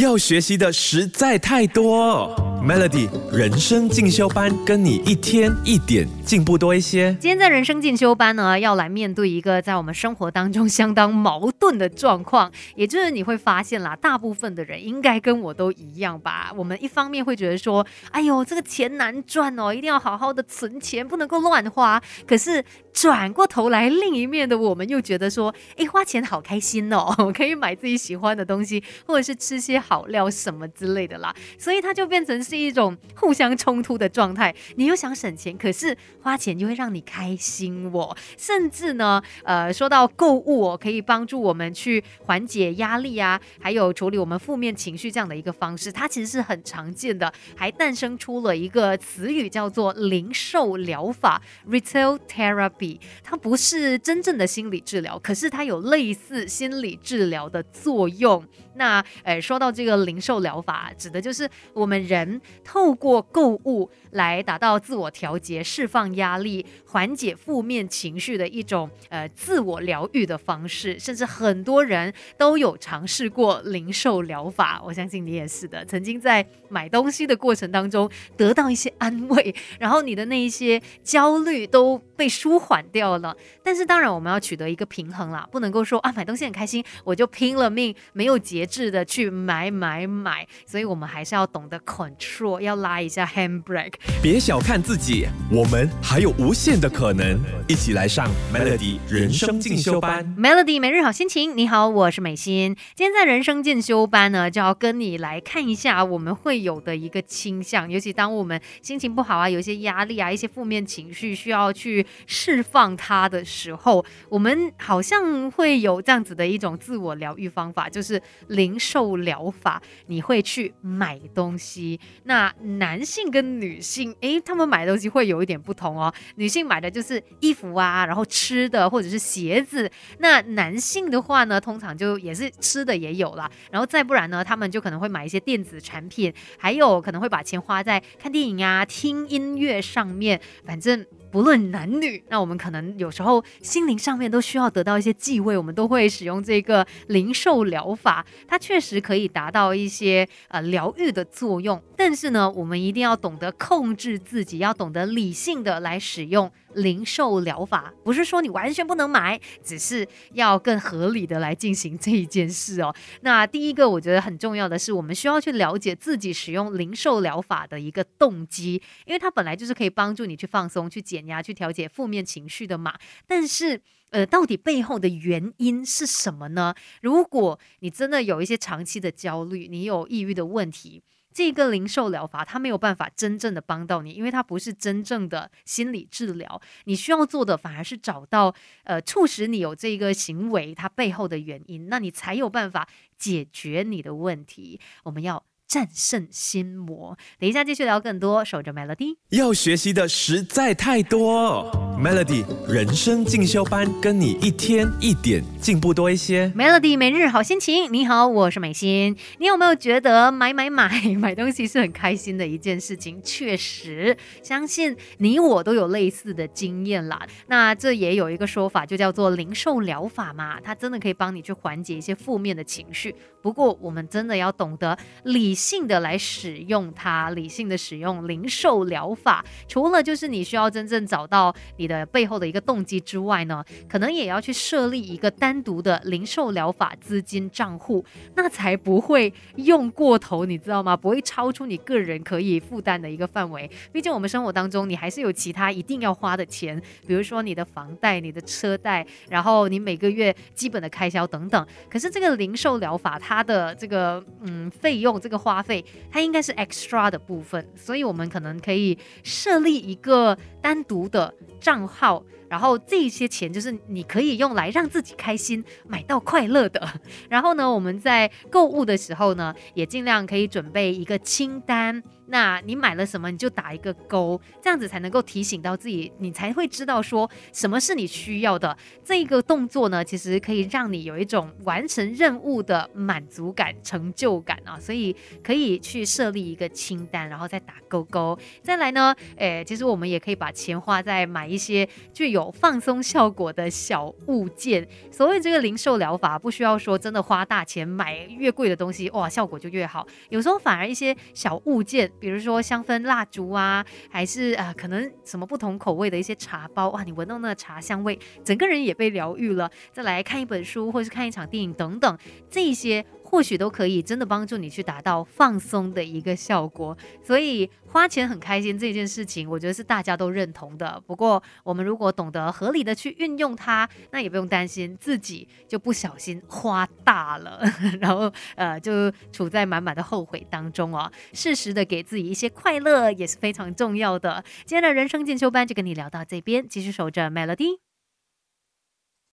要学习的实在太多。Melody 人生进修班，跟你一天一点进步多一些。今天在人生进修班呢，要来面对一个在我们生活当中相当矛盾的状况，也就是你会发现啦，大部分的人应该跟我都一样吧。我们一方面会觉得说，哎呦，这个钱难赚哦，一定要好好的存钱，不能够乱花。可是转过头来，另一面的我们又觉得说，哎，花钱好开心哦，可以买自己喜欢的东西，或者是吃些好料什么之类的啦。所以它就变成。是一种互相冲突的状态，你又想省钱，可是花钱就会让你开心哦。甚至呢，呃，说到购物哦，可以帮助我们去缓解压力啊，还有处理我们负面情绪这样的一个方式，它其实是很常见的，还诞生出了一个词语叫做零售疗法 （retail therapy）。它不是真正的心理治疗，可是它有类似心理治疗的作用。那，呃，说到这个零售疗法，指的就是我们人透过购物来达到自我调节、释放压力、缓解负面情绪的一种呃自我疗愈的方式。甚至很多人都有尝试过零售疗法，我相信你也是的。曾经在买东西的过程当中得到一些安慰，然后你的那一些焦虑都被舒缓掉了。但是当然，我们要取得一个平衡啦，不能够说啊买东西很开心，我就拼了命没有节。制的去买买买，所以我们还是要懂得控制要拉一下 handbrake。别小看自己，我们还有无限的可能。一起来上 Melody 人生进修班。Melody 每日好心情，你好，我是美心。今天在人生进修班呢，就要跟你来看一下我们会有的一个倾向，尤其当我们心情不好啊，有一些压力啊，一些负面情绪需要去释放它的时候，我们好像会有这样子的一种自我疗愈方法，就是。零售疗法，你会去买东西。那男性跟女性，诶，他们买东西会有一点不同哦。女性买的就是衣服啊，然后吃的或者是鞋子。那男性的话呢，通常就也是吃的也有了。然后再不然呢，他们就可能会买一些电子产品，还有可能会把钱花在看电影啊、听音乐上面。反正。不论男女，那我们可能有时候心灵上面都需要得到一些继位，我们都会使用这个灵兽疗法，它确实可以达到一些呃疗愈的作用。但是呢，我们一定要懂得控制自己，要懂得理性的来使用。零售疗法不是说你完全不能买，只是要更合理的来进行这一件事哦。那第一个我觉得很重要的是，我们需要去了解自己使用零售疗法的一个动机，因为它本来就是可以帮助你去放松、去减压、去调节负面情绪的嘛。但是，呃，到底背后的原因是什么呢？如果你真的有一些长期的焦虑，你有抑郁的问题。这个零售疗法，它没有办法真正的帮到你，因为它不是真正的心理治疗。你需要做的反而是找到，呃，促使你有这个行为它背后的原因，那你才有办法解决你的问题。我们要。战胜心魔。等一下继续聊更多，守着 Melody。要学习的实在太多，Melody 人生进修班，跟你一天一点进步多一些。Melody 每日好心情，你好，我是美心。你有没有觉得买买买买东西是很开心的一件事情？确实，相信你我都有类似的经验啦。那这也有一个说法，就叫做零售疗法嘛，它真的可以帮你去缓解一些负面的情绪。不过，我们真的要懂得理性的来使用它，理性的使用零售疗法。除了就是你需要真正找到你的背后的一个动机之外呢，可能也要去设立一个单独的零售疗法资金账户，那才不会用过头，你知道吗？不会超出你个人可以负担的一个范围。毕竟我们生活当中，你还是有其他一定要花的钱，比如说你的房贷、你的车贷，然后你每个月基本的开销等等。可是这个零售疗法，它的这个嗯费用，这个花费，它应该是 extra 的部分，所以我们可能可以设立一个单独的账号。然后这些钱就是你可以用来让自己开心、买到快乐的。然后呢，我们在购物的时候呢，也尽量可以准备一个清单。那你买了什么，你就打一个勾，这样子才能够提醒到自己，你才会知道说什么是你需要的。这个动作呢，其实可以让你有一种完成任务的满足感、成就感啊。所以可以去设立一个清单，然后再打勾勾。再来呢，诶，其实我们也可以把钱花在买一些具有有放松效果的小物件。所谓这个零售疗法，不需要说真的花大钱买越贵的东西，哇，效果就越好。有时候反而一些小物件，比如说香氛蜡烛啊，还是啊可能什么不同口味的一些茶包，哇，你闻到那个茶香味，整个人也被疗愈了。再来看一本书，或是看一场电影等等，这些。或许都可以真的帮助你去达到放松的一个效果，所以花钱很开心这件事情，我觉得是大家都认同的。不过，我们如果懂得合理的去运用它，那也不用担心自己就不小心花大了，然后呃就处在满满的后悔当中哦。适时的给自己一些快乐也是非常重要的。今天的人生进修班就跟你聊到这边，继续守着 Melody。